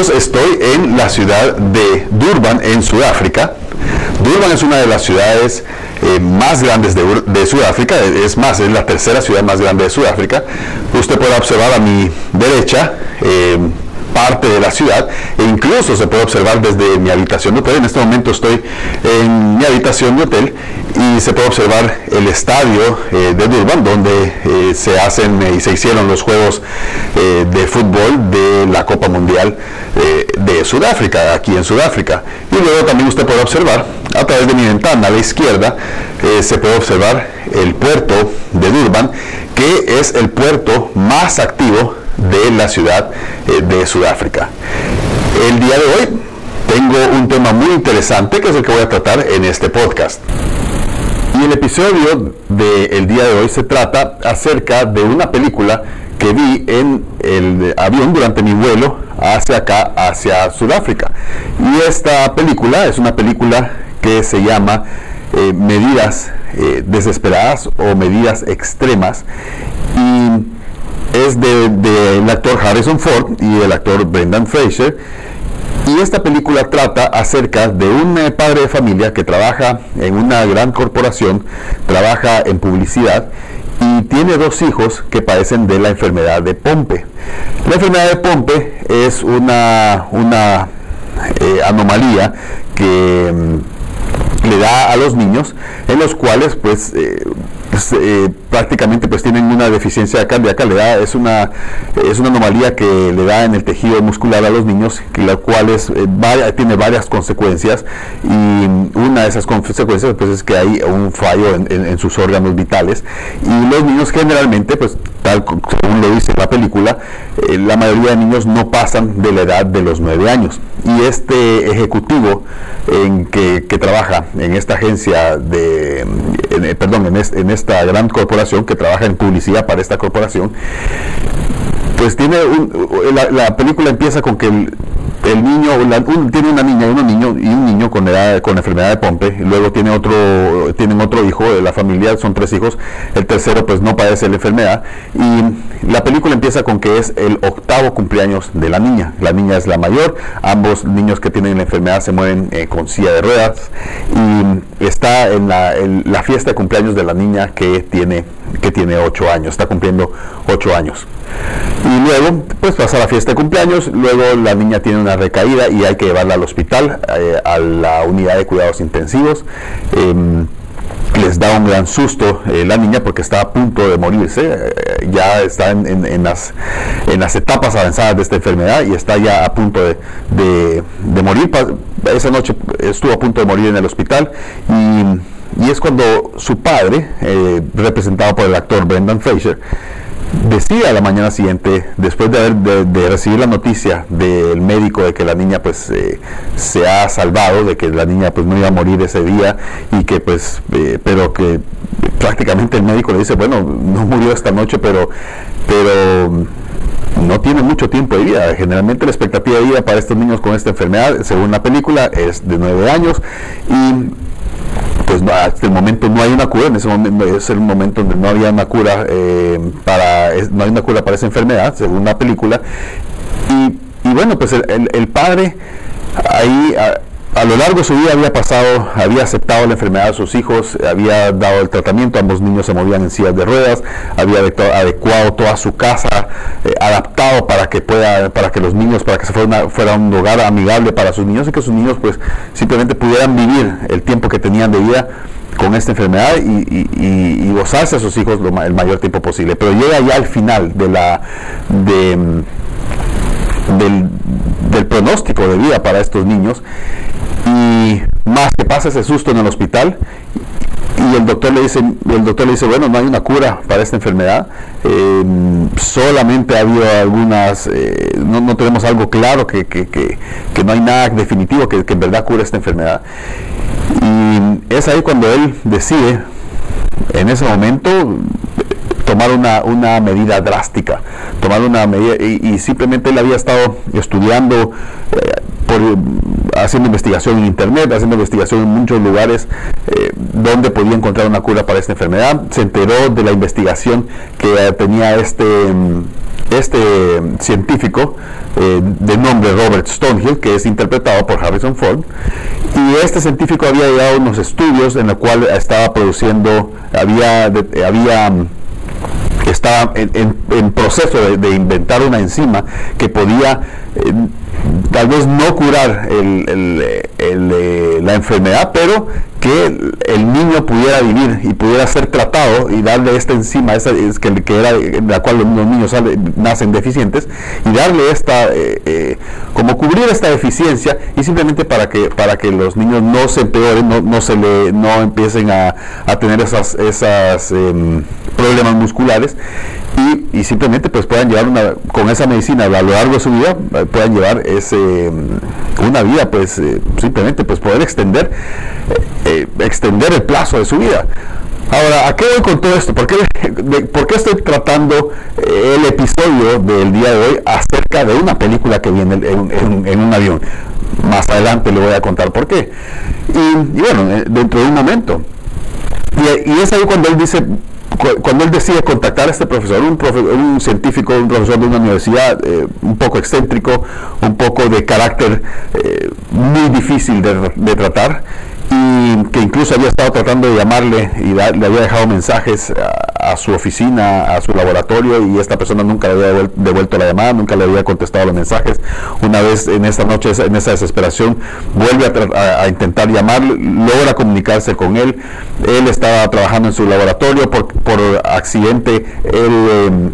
estoy en la ciudad de Durban, en Sudáfrica. Durban es una de las ciudades eh, más grandes de, Sudáfrica, es más, es la tercera ciudad más grande de Sudáfrica. Usted puede observar a mi derecha eh, parte de la ciudad e incluso se puede observar desde mi habitación de hotel. En este momento estoy en mi habitación de hotel y se puede observar el estadio eh, de Durban donde eh, se hacen y se hicieron los juegos eh, de fútbol de la Copa Mundial de Sudáfrica, aquí en Sudáfrica. Y luego también usted puede observar a través de mi ventana a la izquierda se puede observar el puerto de Durban que es el puerto más activo de la ciudad eh, de Sudáfrica. El día de hoy tengo un tema muy interesante que es el que voy a tratar en este podcast. Y el episodio del día de hoy se trata acerca de una película que vi en el avión durante mi vuelo hacia acá, hacia Sudáfrica. Y esta película es una película que se llama eh, Medidas eh, Desesperadas o Medidas Extremas. Y es del de, actor Harrison Ford y el actor Brendan Fraser. Y esta película trata acerca de un eh, padre de familia que trabaja en una gran corporación, trabaja en publicidad y tiene dos hijos que padecen de la enfermedad de Pompe. La enfermedad de Pompe es una, una eh, anomalía que mm, le da a los niños en los cuales pues eh, pues, eh, prácticamente pues tienen una deficiencia cardíaca, le da, es una, es una anomalía que le da en el tejido muscular a los niños, la cual es, eh, tiene varias consecuencias y una de esas consecuencias pues es que hay un fallo en, sus órganos vitales y los niños generalmente pues tal como lo dice la película, eh, la mayoría de niños no pasan de la edad de los 9 años y este ejecutivo en que, trabaja en esta agencia de, perdón, en, en esta gran corporación que trabaja en publicidad para esta corporación, pues tiene la, la, película empieza con que el niño tiene una niña, un niño y un niño con edad, con enfermedad de Pompe, luego tiene otro, tienen otro hijo de la familia, son tres hijos, el tercero pues no padece la enfermedad y la película empieza con que es el octavo cumpleaños de la niña, la niña es la mayor, ambos niños que tienen la enfermedad se mueven eh, con silla de ruedas y está en la fiesta de cumpleaños de la niña que tiene que tiene 8 años, está cumpliendo 8 años. Y luego, pues pasa la fiesta de cumpleaños, luego la niña tiene una recaída y hay que llevarla al hospital, eh, a la unidad de cuidados intensivos. Em, les da un gran susto eh, la niña porque está a punto de morirse, eh, ya está en, las, en las etapas avanzadas de esta enfermedad y está ya a punto de, de morir. Esa noche estuvo a punto de morir en el hospital y y es cuando su padre, eh, representado por el actor Brendan Fraser, decía la mañana siguiente, después de, de, recibir la noticia del médico de que la niña pues eh, se ha salvado, de que la niña pues no iba a morir ese día y que pues, eh, pero que prácticamente el médico le dice, bueno, no murió esta noche, pero, pero no tiene mucho tiempo de vida. Generalmente la expectativa de vida para estos niños con esta enfermedad, según la película, es de nueve años y pues hasta el momento no hay una cura, en ese momento es el momento donde no había una cura eh, para, no hay una cura para esa enfermedad, según la película. Y, bueno, pues el, padre ahí a, lo largo de su vida había pasado, había aceptado la enfermedad de sus hijos, había dado el tratamiento, ambos niños se movían en sillas de ruedas, había adecuado toda su casa, eh, adaptado para que pueda, para que los niños, para que se fuera, fuera, un hogar amigable para sus niños y que sus niños pues simplemente pudieran vivir el tiempo que tenían de vida con esta enfermedad y, gozarse a sus hijos el mayor tiempo posible. Pero llega ya al final de la de, del, del pronóstico de vida para estos niños y más que pasa ese susto en el hospital y el doctor le dice el doctor le dice bueno no hay una cura para esta enfermedad em, solamente ha habido algunas eh, no, tenemos algo claro que, que, no hay nada definitivo que, en verdad cure esta enfermedad y es ahí cuando él decide en ese momento tomar una, una medida drástica, tomar una medida, y, simplemente él había estado estudiando, eh, por, haciendo investigación en internet, haciendo investigación en muchos lugares eh, donde podía encontrar una cura para esta enfermedad, se enteró de la investigación que tenía este este científico eh, de nombre Robert Stonehill, que es interpretado por Harrison Ford, y este científico había llegado unos estudios en los cuales estaba produciendo, había, había estaba en, proceso de, inventar una enzima que podía eh, tal vez no curar eh, la enfermedad, pero que el, niño pudiera vivir y pudiera ser tratado y darle esta enzima, esa, es que, era la cual los niños nacen deficientes, y darle esta, eh, eh, como cubrir esta deficiencia y simplemente para que, para que los niños no se empeoren, no, no se le, no empiecen a, a tener esas, esas em, problemas musculares y, y, simplemente pues puedan llevar una, con esa medicina a lo largo de su vida, puedan llevar ese, una vida pues simplemente pues poder extender eh, extender el plazo de su vida. Ahora, ¿a qué voy con todo esto? ¿Por qué, estoy tratando eh, el episodio del día de hoy acerca de una película que viene en, un avión? Más adelante le voy a contar por qué. Y, bueno, eh, dentro de un momento. Y, es ahí cuando él dice, cuando él decide contactar a este profesor, un, científico, un profesor de una universidad un poco excéntrico, un poco de carácter muy difícil de tratar, y que incluso había estado tratando de llamarle y le había dejado mensajes a, su oficina, a su laboratorio y esta persona nunca le había devuelto la llamada, nunca le había contestado los mensajes. Una vez en esta noche, en esa desesperación, vuelve a, intentar llamarle, logra comunicarse con él. Él estaba trabajando en su laboratorio, por, por accidente él... Em,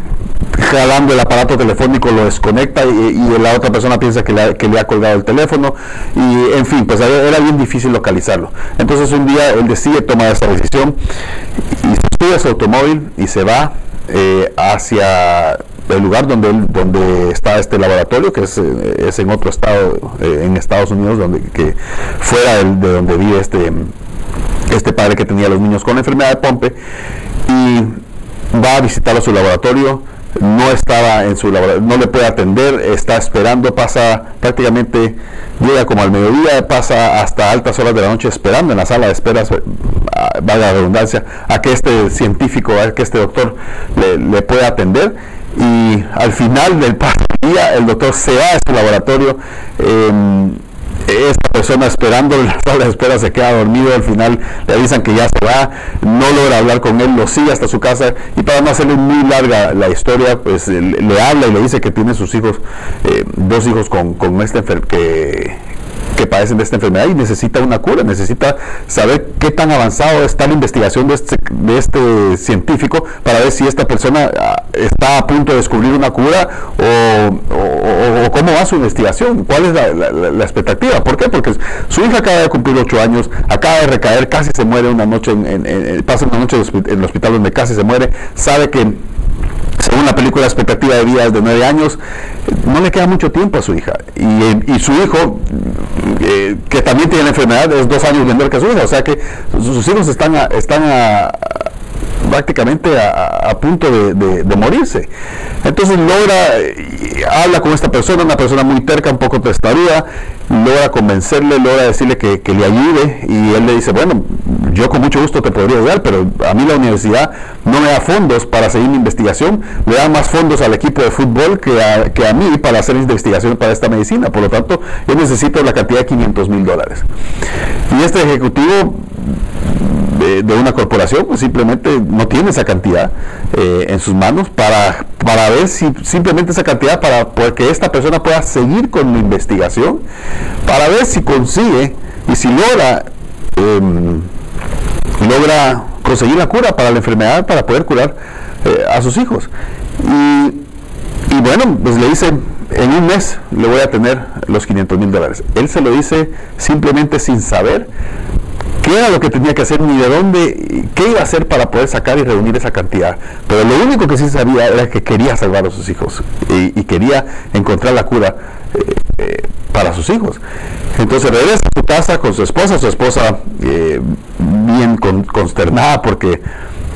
jalando el aparato telefónico lo desconecta y, la otra persona piensa que le, que le, ha colgado el teléfono y en fin, pues era bien difícil localizarlo. Entonces un día él decide tomar esa decisión y sube su automóvil y se va eh, hacia el lugar donde donde está este laboratorio que es, eh, es en otro estado eh, en Estados Unidos donde que fuera de, de donde vive este este padre que tenía los niños con la enfermedad de Pompe y va a visitarlo a su laboratorio no estaba en su laboratorio, no le puede atender, está esperando, pasa prácticamente, llega como al mediodía, pasa hasta altas horas de la noche esperando en la sala de espera, va la redundancia, a que este científico, a que este doctor le, pueda atender y al final del día el doctor se va a su laboratorio. Em, esta persona esperando en la sala espera se queda dormido, al final le avisan que ya se va, no logra hablar con él, lo sigue hasta su casa y para no hacerle muy larga la historia, pues le, habla y le dice que tiene sus hijos, eh, dos hijos con, con este que, que padecen de esta enfermedad y necesita una cura, necesita saber qué tan avanzado está la investigación de este, de este científico para ver si esta persona ah, está a punto de descubrir una cura o, cómo va su investigación, cuál es la, expectativa. ¿Por qué? Porque su hija acaba de cumplir ocho años, acaba de recaer, casi se muere una noche, en, pasa una noche en el hospital donde casi se muere, sabe que según la película expectativa de vida de nueve años, no le queda mucho tiempo a su hija. Y, su hijo, eh, que también tiene la enfermedad, es dos años menor que su hija. O sea que sus hijos están están a, prácticamente a, punto de, morirse. Entonces logra, habla con esta persona, una persona muy terca, un poco testaruda, logra convencerle, logra decirle que, le ayude y él le dice, bueno, yo con mucho gusto te podría ayudar, pero a mí la universidad no me da fondos para seguir mi investigación, le da más fondos al equipo de fútbol que a, que a mí para hacer investigación para esta medicina, por lo tanto yo necesito la cantidad de 500 mil dólares. Y este ejecutivo de, una corporación, pues simplemente no tiene esa cantidad eh, en sus manos para, para ver si simplemente esa cantidad para que esta persona pueda seguir con la investigación, para ver si consigue y si logra, em, logra conseguir la cura para la enfermedad, para poder curar eh, a sus hijos. Y, y bueno, pues le dice, en un mes le voy a tener los 500 mil dólares. Él se lo dice simplemente sin saber qué era lo que tenía que hacer ni de dónde, qué iba a hacer para poder sacar y reunir esa cantidad. Pero lo único que sí sabía era que quería salvar a sus hijos y, quería encontrar la cura para sus hijos. Entonces regresa a su casa con su esposa, su esposa eh, bien consternada porque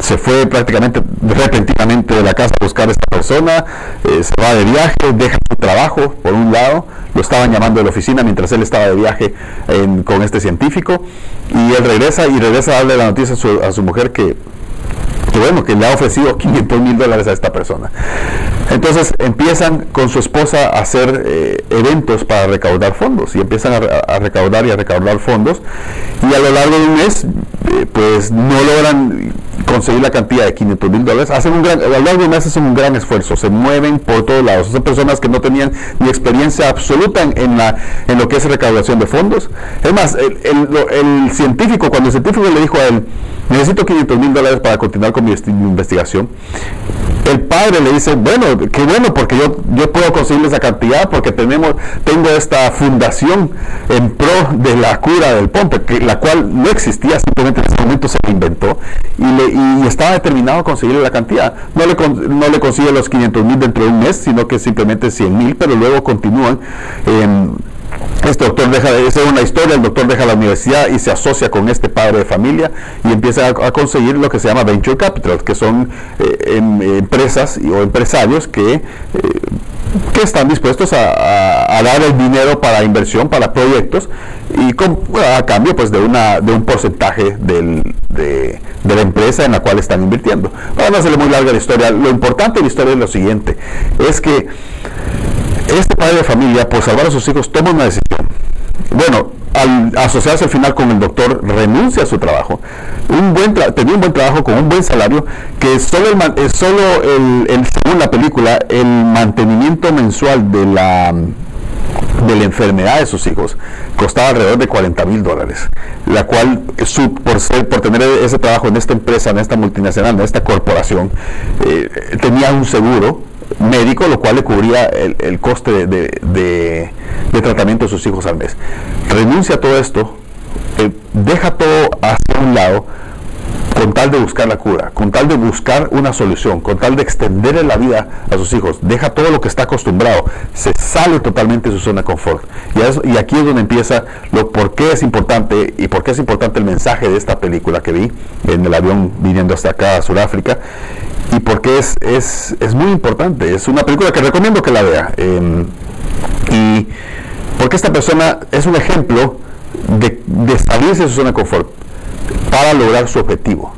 se fue prácticamente repentinamente de la casa a buscar a esta persona, eh, se va de viaje, deja su trabajo por un lado, lo estaban llamando de la oficina mientras él estaba de viaje con este científico y él regresa y regresa a darle la noticia a su, mujer que, bueno, que le ha ofrecido 500 mil dólares a esta persona. Entonces empiezan con su esposa a hacer eh, eventos para recaudar fondos y empiezan a, recaudar y a recaudar fondos y a lo largo de un mes eh, pues no logran conseguir la cantidad de 500 mil dólares, hacen un a lo largo de un mes hacen un gran esfuerzo, se mueven por todos lados, son personas que no tenían ni experiencia absoluta en, la, en lo que es recaudación de fondos. Es más, el, el científico, cuando el científico le dijo a él, necesito 500 mil dólares para continuar con mi investigación, el padre le dice, bueno, qué bueno, porque yo, yo puedo conseguir esa cantidad porque tenemos, tengo esta fundación en pro de la cura del pompe, que, la cual no existía, simplemente en ese momento se inventó y, le, estaba determinado a conseguir la cantidad. No le, no le consigue los 500 mil dentro de un mes, sino que simplemente 100 mil, pero luego continúan. Este doctor deja de ser una historia, el doctor deja la universidad y se asocia con este padre de familia y empieza a, conseguir lo que se llama venture capital, que son eh, em, empresas o empresarios que, eh, que están dispuestos a, dar el dinero para inversión, para proyectos y a cambio pues de, una, de un porcentaje de, de, la empresa en la cual están invirtiendo. Para no hacerle muy larga la historia, lo importante de la historia es lo siguiente, es que este padre de familia, por salvar a sus hijos, toma una decisión. Bueno, al asociarse al final con el doctor, renuncia a su trabajo. Un buen tenía un buen trabajo con un buen salario, que solo, el, eh, solo el, según la película, el mantenimiento mensual de la de la enfermedad de sus hijos costaba alrededor de 40 mil dólares, la cual su, por, ser, por tener ese trabajo en esta empresa, en esta multinacional, en esta corporación, eh, tenía un seguro médico, lo cual le cubría el, coste de, tratamiento de sus hijos al mes. Renuncia a todo esto, eh, deja todo hacia un lado con tal de buscar la cura, con tal de buscar una solución, con tal de extenderle la vida a sus hijos, deja todo lo que está acostumbrado, se sale totalmente de su zona de confort. Y, y aquí es donde empieza lo por qué es importante y por qué es importante el mensaje de esta película que vi en el avión viniendo hasta acá a Sudáfrica y porque es, es, es, muy importante. Es una película que recomiendo que la vea. Em, y porque esta persona es un ejemplo de, de salirse de su zona de confort para lograr su objetivo.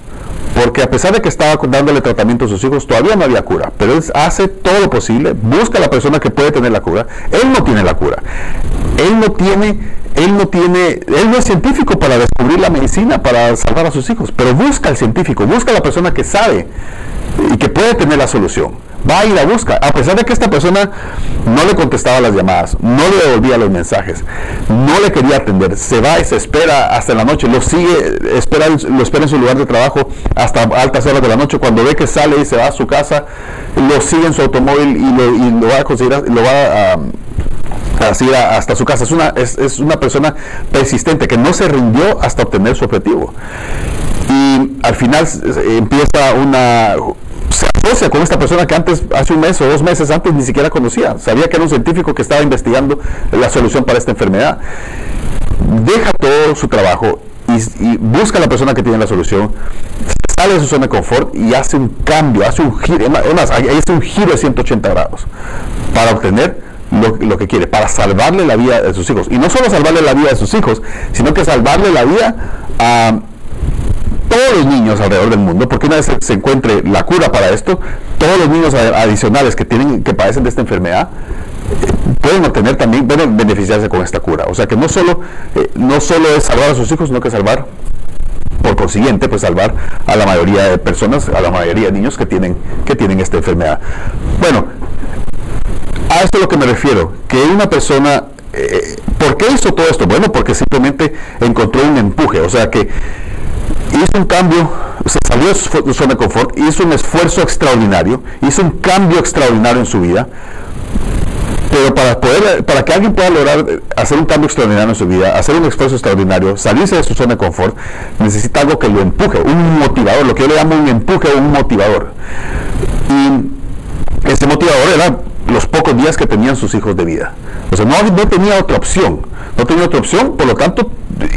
Porque a pesar de que estaba dándole tratamiento a sus hijos, todavía no había cura. Pero él hace todo lo posible, busca a la persona que puede tener la cura. Él no tiene la cura. Él no tiene, él no tiene, él no es científico para descubrir la medicina, para salvar a sus hijos. Pero busca al científico, busca a la persona que sabe y que puede tener la solución. Va y la busca, a pesar de que esta persona no le contestaba las llamadas, no le devolvía los mensajes, no le quería atender, se va y se espera hasta la noche, lo sigue, espera, lo espera en su lugar de trabajo hasta altas horas de la noche, cuando ve que sale y se va a su casa, lo sigue en su automóvil y lo, va a conseguir, lo va a así hasta su casa. Es una, es, es, una persona persistente que no se rindió hasta obtener su objetivo. Y al final empieza una, se asocia con esta persona que antes, hace un mes o dos meses antes ni siquiera conocía. Sabía que era un científico que estaba investigando la solución para esta enfermedad. Deja todo su trabajo y, busca a la persona que tiene la solución, sale de su zona de confort y hace un cambio, hace un giro, además, hace un giro de 180 grados para obtener lo, lo, que quiere, para salvarle la vida de sus hijos. Y no solo salvarle la vida de sus hijos, sino que salvarle la vida a todos los niños alrededor del mundo, porque una vez se encuentre la cura para esto, todos los niños adicionales que tienen que padecen de esta enfermedad pueden obtener también, pueden beneficiarse con esta cura. O sea que no solo, eh, no solo es salvar a sus hijos, sino que salvar, por consiguiente, pues salvar a la mayoría de personas, a la mayoría de niños que tienen, que tienen esta enfermedad. Bueno, a esto es lo que me refiero, que una persona, eh, ¿por qué hizo todo esto? Bueno, porque simplemente encontró un empuje, o sea que hizo un cambio, se salió de su zona de confort, hizo un esfuerzo extraordinario, hizo un cambio extraordinario en su vida, pero para poder, para que alguien pueda lograr hacer un cambio extraordinario en su vida, hacer un esfuerzo extraordinario, salirse de su zona de confort, necesita algo que lo empuje, un motivador, lo que yo le llamo un empuje un motivador. Y ese motivador era los pocos días que tenían sus hijos de vida. O sea, no tenía otra opción, no tenía otra opción, por lo tanto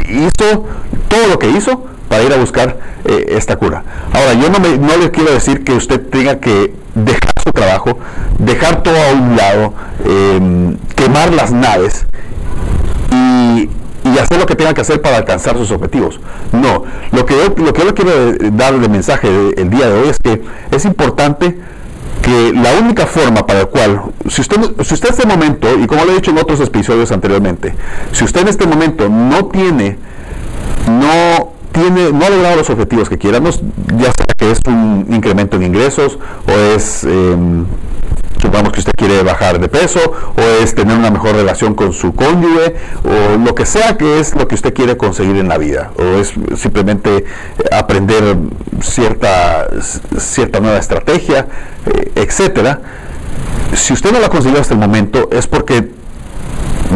hizo todo lo que hizo para ir a buscar eh, esta cura. Ahora, yo no, me, no le quiero decir que usted tenga que dejar su trabajo, dejar todo a un lado, em, quemar las naves y, hacer lo que tenga que hacer para alcanzar sus objetivos. No, lo que yo, lo que quiero dar de mensaje el día de hoy es que es importante que la única forma para la cual, si usted, si usted en este momento, y como lo he dicho en otros episodios anteriormente, si usted en este momento no tiene, no tiene, no ha logrado los objetivos que quiera, ya sea que es un incremento en ingresos o es em, supongamos que usted quiere bajar de peso o es tener una mejor relación con su cónyuge o lo que sea que es lo que usted quiere conseguir en la vida o es simplemente aprender cierta, cierta nueva estrategia, eh, etcétera. Si usted no lo ha conseguido hasta el momento es porque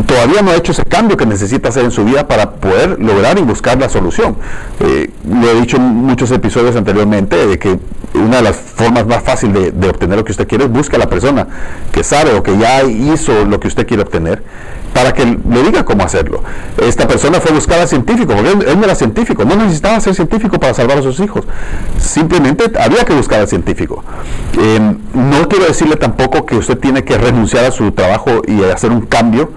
todavía no ha hecho ese cambio que necesita hacer en su vida para poder lograr y buscar la solución. Eh, lo he dicho en muchos episodios anteriormente de que una de las formas más fáciles de, obtener lo que usted quiere es buscar a la persona que sabe o que ya hizo lo que usted quiere obtener para que le diga cómo hacerlo. Esta persona fue a buscar al científico, porque él, no era científico, no necesitaba ser científico para salvar a sus hijos. Simplemente había que buscar al científico. Eh, no quiero decirle tampoco que usted tiene que renunciar a su trabajo y hacer un cambio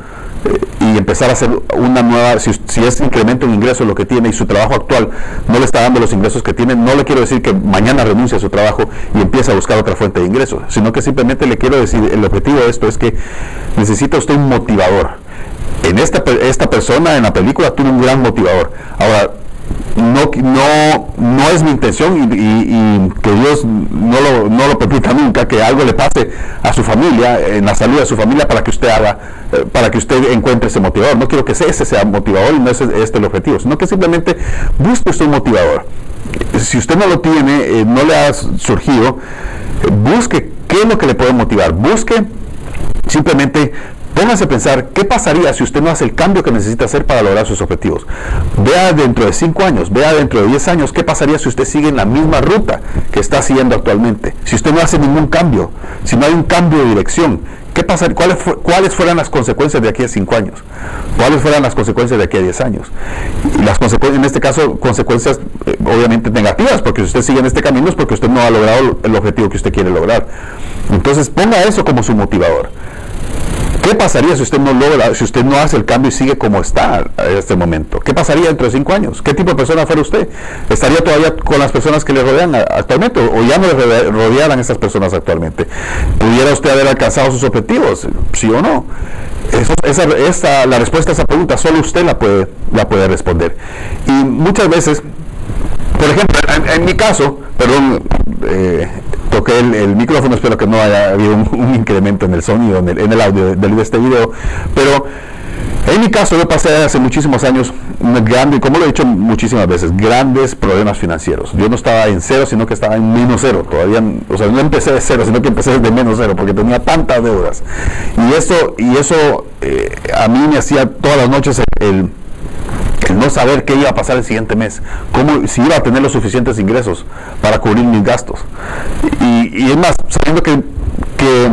y empezar a hacer una nueva, si, es incremento en ingresos lo que tiene y su trabajo actual no le está dando los ingresos que tiene, no le quiero decir que mañana renuncie a su trabajo y empiece a buscar otra fuente de ingresos, sino que simplemente le quiero decir, el objetivo de esto es que necesita usted un motivador. En esta, esta persona en la película tuvo un gran motivador. Ahora, no, no, no es mi intención y, que Dios no lo, no lo, permita nunca que algo le pase a su familia, en la salud de su familia, para que usted haga, eh, para que usted encuentre ese motivador. No quiero que ese sea motivador y no es este el objetivo, sino que simplemente busque usted un motivador. Si usted no lo tiene, eh, no le ha surgido, busque qué es lo que le puede motivar. Busque simplemente Póngase a pensar, ¿qué pasaría si usted no hace el cambio que necesita hacer para lograr sus objetivos? Vea dentro de 5 años, vea dentro de 10 años, ¿qué pasaría si usted sigue en la misma ruta que está siguiendo actualmente? Si usted no hace ningún cambio, si no hay un cambio de dirección, ¿qué pasaría? ¿Cuáles, ¿Cuáles fueran las consecuencias de aquí a 5 años? ¿Cuáles fueran las consecuencias de aquí a 10 años? Y las consecuencias, en este caso, consecuencias eh, obviamente negativas, porque si usted sigue en este camino es porque usted no ha logrado el objetivo que usted quiere lograr. Entonces ponga eso como su motivador. ¿Qué pasaría si usted no logra, si usted no hace el cambio y sigue como está en este momento? ¿Qué pasaría dentro de cinco años? ¿Qué tipo de persona fuera usted? ¿Estaría todavía con las personas que le rodean actualmente o ya no le rodearan estas personas actualmente? ¿Pudiera usted haber alcanzado sus objetivos? ¿Sí o no? esa, la respuesta a esa pregunta solo usted la puede, la puede responder. Y muchas veces, por ejemplo, en, mi caso, perdón, eh, toqué el, micrófono, espero que no haya habido un, incremento en el sonido, en el, audio de, este video, pero en mi caso yo pasé hace muchísimos años grande, como lo he dicho muchísimas veces, grandes problemas financieros. Yo no estaba en cero, sino que estaba en menos cero. Todavía, o sea, no empecé de cero, sino que empecé de menos cero, porque tenía tantas deudas. Y eso, y eso eh, a mí me hacía todas las noches el no saber qué iba a pasar el siguiente mes, cómo, si iba a tener los suficientes ingresos para cubrir mis gastos. Y, es más, sabiendo que, que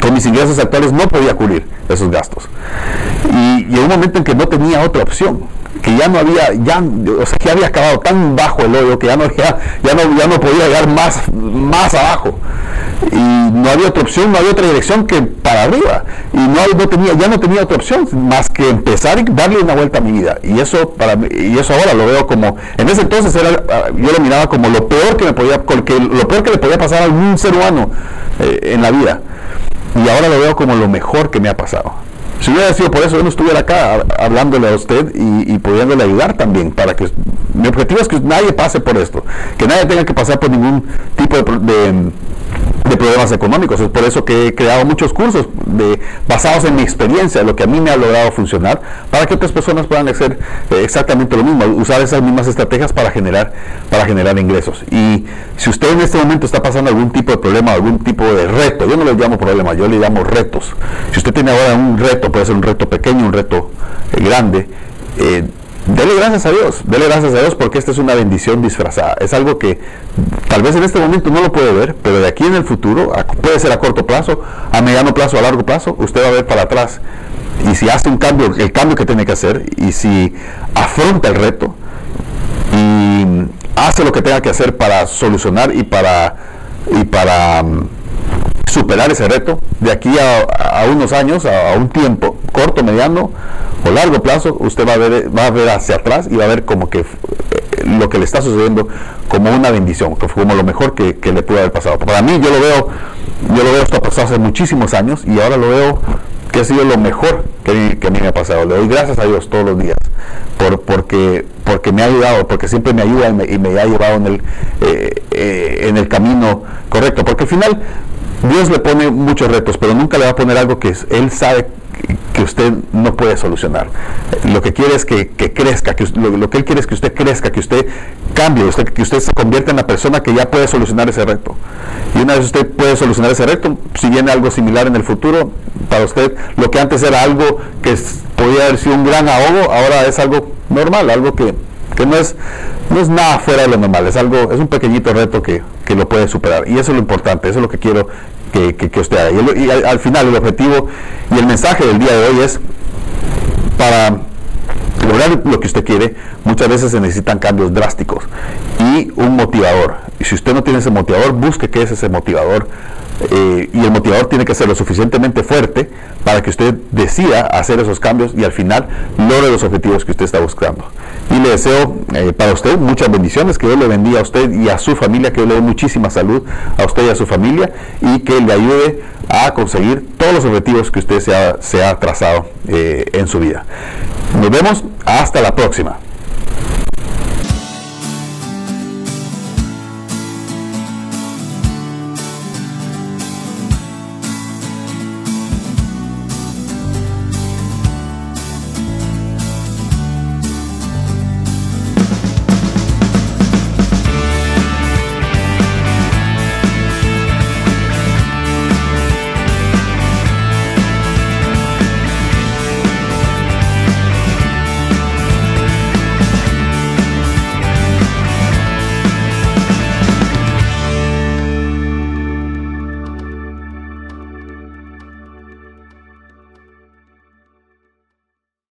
con mis ingresos actuales no podía cubrir esos gastos. Y, y en un momento en que no tenía otra opción, que ya no había, ya, o sea, que había acabado tan bajo el hoyo que ya no, ya, ya no, ya no podía llegar más, más abajo. Y no había otra opción, no había otra dirección que para arriba. Y no, no tenía, ya no tenía otra opción más que empezar y darle una vuelta a mi vida. Y eso para y eso ahora lo veo como, en ese entonces era, yo lo miraba como lo peor que me podía, que, lo peor que le podía pasar a algún ser humano eh, en la vida. Y ahora lo veo como lo mejor que me ha pasado. Si hubiera sido por eso, yo no estuviera acá hablándole a usted y, pudiéndole ayudar también, para que mi objetivo es que nadie pase por esto, que nadie tenga que pasar por ningún tipo de de problemas económicos. Es por eso que he creado muchos cursos de, basados en mi experiencia, lo que a mí me ha logrado funcionar, para que otras personas puedan hacer eh, exactamente lo mismo, usar esas mismas estrategias para generar, para generar ingresos. Y si usted en este momento está pasando algún tipo de problema, algún tipo de reto, yo no le llamo problema, yo le llamo retos. Si usted tiene ahora un reto, puede ser un reto pequeño, un reto eh, grande, eh, Dele gracias a Dios, dele gracias a Dios porque esta es una bendición disfrazada. Es algo que tal vez en este momento no lo puede ver, pero de aquí en el futuro, puede ser a corto plazo, a mediano plazo, a largo plazo, usted va a ver para atrás. Y si hace un cambio, el cambio que tiene que hacer, y si afronta el reto y hace lo que tenga que hacer para solucionar y para, y para mm, superar ese reto, de aquí a, unos años, a un tiempo corto, mediano, o largo plazo, usted va a ver, va a ver hacia atrás y va a ver como que eh, lo que le está sucediendo como una bendición, como lo mejor que, le pudo haber pasado. Para mí yo lo veo, yo lo veo esto pasado hace muchísimos años y ahora lo veo que ha sido lo mejor que, a mí me ha pasado. Le doy gracias a Dios todos los días por, porque, porque me ha ayudado, porque siempre me ayuda y me, ha llevado en el, eh, eh, en el camino correcto. Porque al final Dios le pone muchos retos, pero nunca le va a poner algo que Él sabe que usted no puede solucionar. Lo que quiere es que, crezca, que lo, que él quiere es que usted crezca, que usted cambie, que usted se convierta en la persona que ya puede solucionar ese reto. Y una vez usted puede solucionar ese reto, si viene algo similar en el futuro, para usted lo que antes era algo que podía haber sido un gran ahogo, ahora es algo normal, algo que, no es no es nada fuera de lo normal, es algo, es un pequeñito reto que, que, lo puede superar. Y eso es lo importante, eso es lo que quiero que, usted haga. Y, al, final el objetivo y el mensaje del día de hoy es para lograr lo que usted quiere, muchas veces se necesitan cambios drásticos y un motivador. Y si usted no tiene ese motivador, busque qué es ese motivador. Eh, y el motivador tiene que ser lo suficientemente fuerte para que usted decida hacer esos cambios y al final logre los objetivos que usted está buscando. Y le deseo eh, para usted muchas bendiciones, que Dios le bendiga a usted y a su familia, que Dios le dé muchísima salud a usted y a su familia y que le ayude a conseguir todos los objetivos que usted se ha, trazado eh, en su vida. Nos vemos hasta la próxima.